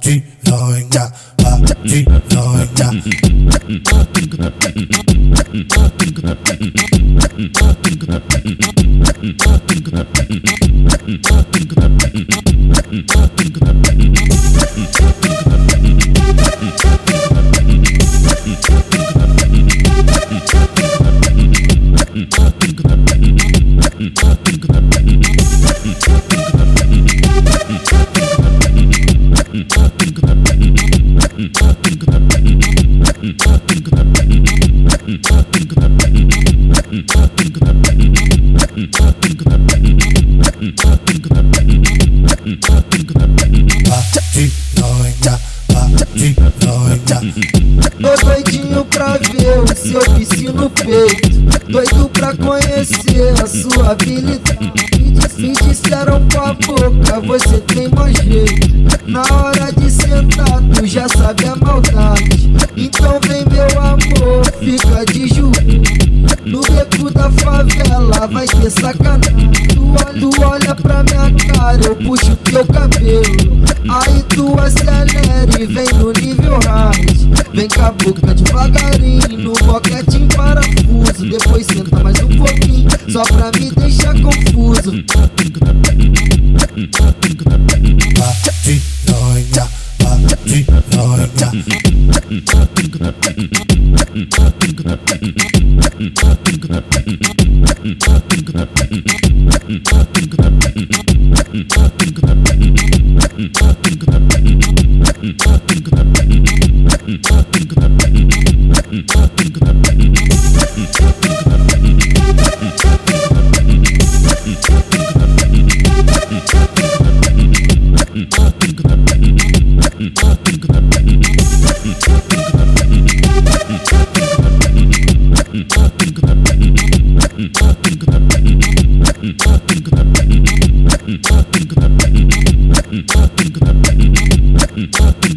piranha, a piranha. piranha, a piranha. Tô doidinho pra ver o seu piscina no peito. Doido pra conhecer a sua habilidade. Me disseram com a boca, você tem mais jeito. Na hora sabe a maldade. Então vem, meu amor, fica de joelho. No beco da favela vai ter sacanagem. Tu tu olha pra minha cara, eu puxo teu cabelo. Aí tu acelera e vem no nível hard. Vem com a boca devagarinho, no boquete em parafuso. Depois senta mais um pouquinho, só pra me deixar confuso. Mm-hmm.